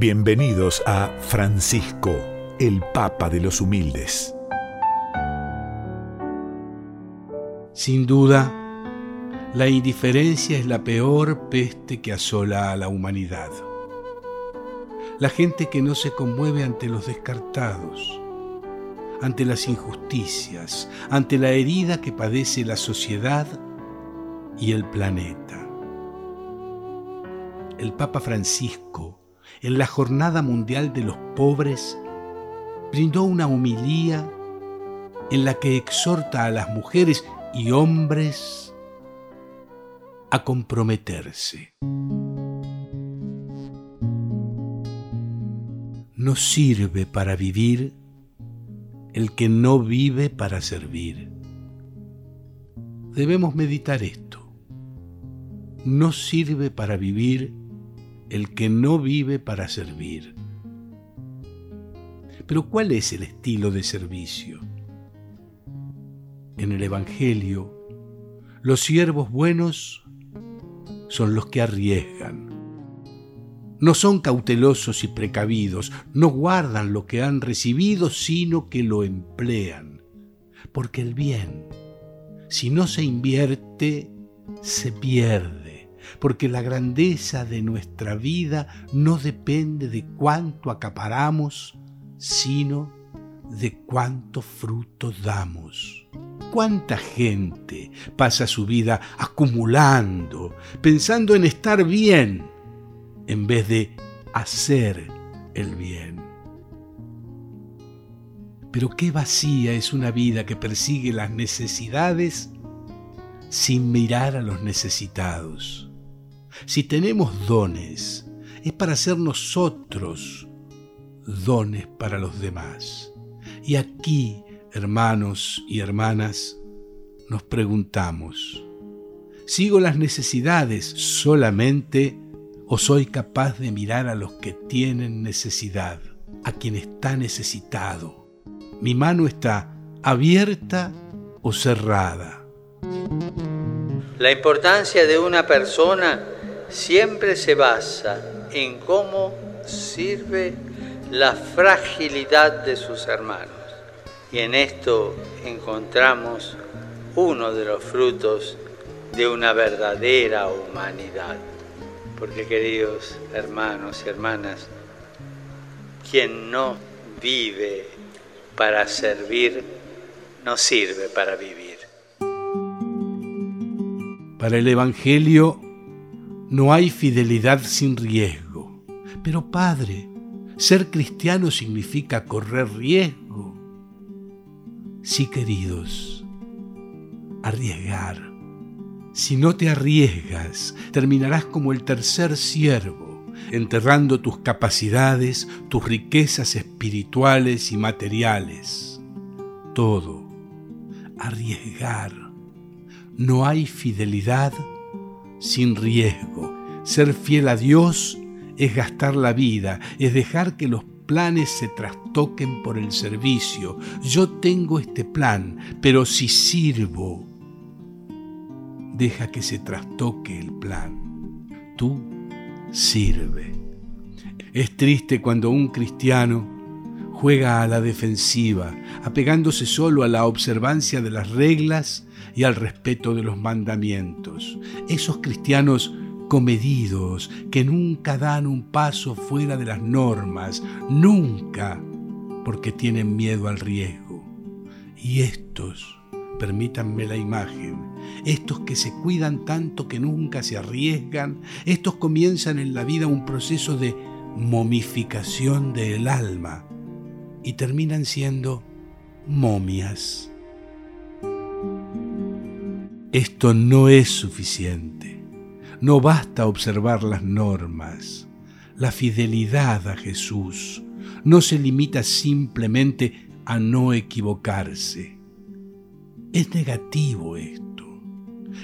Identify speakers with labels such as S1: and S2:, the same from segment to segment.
S1: Bienvenidos a Francisco, el Papa de los Humildes.
S2: Sin duda, la indiferencia es la peor peste que asola a la humanidad. La gente que no se conmueve ante los descartados, ante las injusticias, ante la herida que padece la sociedad y el planeta. El Papa Francisco, en la Jornada Mundial de los Pobres, brindó una humilía en la que exhorta a las mujeres y hombres a comprometerse. No sirve para vivir el que no vive para servir. Debemos meditar esto. No sirve para vivir el que no vive para servir. Pero ¿cuál es el estilo de servicio? En el Evangelio, los siervos buenos son los que arriesgan. No son cautelosos y precavidos, no guardan lo que han recibido, sino que lo emplean. Porque el bien, si no se invierte, se pierde. Porque la grandeza de nuestra vida no depende de cuánto acaparamos, sino de cuánto fruto damos. ¿Cuánta gente pasa su vida acumulando, pensando en estar bien, en vez de hacer el bien? Pero qué vacía es una vida que persigue las necesidades sin mirar a los necesitados. Si tenemos dones, es para ser nosotros dones para los demás. Y aquí hermanos y hermanas, nos preguntamos, ¿sigo las necesidades solamente o soy capaz de mirar a los que tienen necesidad, a quien está necesitado? ¿Mi mano está abierta o cerrada?
S3: La importancia de una persona siempre se basa en cómo sirve la fragilidad de sus hermanos. Y en esto encontramos uno de los frutos de una verdadera humanidad. Porque queridos hermanos y hermanas, quien no vive para servir, no sirve para vivir.
S2: Para el Evangelio no hay fidelidad sin riesgo. Pero Padre, ser cristiano significa correr riesgo Sí, queridos, arriesgar. Si no te arriesgas, terminarás como el tercer siervo, enterrando tus capacidades, tus riquezas espirituales y materiales. Todo. Arriesgar. No hay fidelidad sin riesgo. Ser fiel a Dios es gastar la vida, es dejar que los planes se trastoquen por el servicio. Yo tengo este plan, pero si sirvo, deja que se trastoque el plan. Tú sirve. Es triste cuando un cristiano juega a la defensiva, apegándose solo a la observancia de las reglas y al respeto de los mandamientos. Esos cristianos comedidos, que nunca dan un paso fuera de las normas, nunca, porque tienen miedo al riesgo. Y estos, permítanme la imagen, estos que se cuidan tanto que nunca se arriesgan, estos comienzan en la vida un proceso de momificación del alma y terminan siendo momias. Esto no es suficiente. No basta observar las normas. La fidelidad a Jesús no se limita simplemente a no equivocarse. Es negativo esto.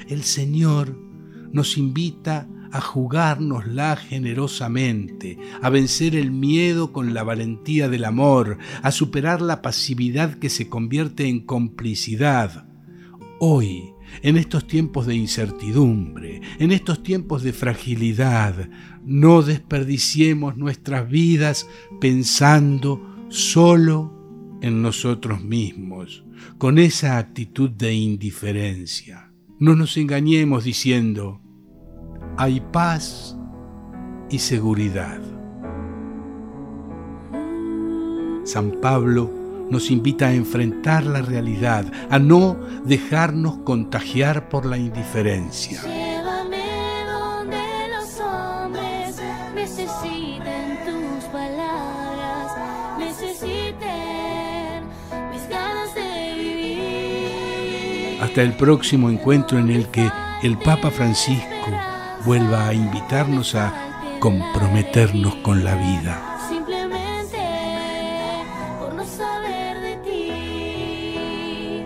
S2: El Señor nos invita a jugárnosla generosamente, a vencer el miedo con la valentía del amor, a superar la pasividad que se convierte en complicidad. Hoy En estos tiempos de incertidumbre, en estos tiempos de fragilidad, no desperdiciemos nuestras vidas pensando solo en nosotros mismos, con esa actitud de indiferencia. No nos engañemos diciendo, hay paz y seguridad. San Pablo nos invita a enfrentar la realidad, a no dejarnos contagiar por la indiferencia.
S4: Llévame donde los hombres necesiten tus palabras, necesiten mis ganas de vivir.
S2: Hasta el próximo encuentro en el que el Papa Francisco vuelva a invitarnos a comprometernos con la vida.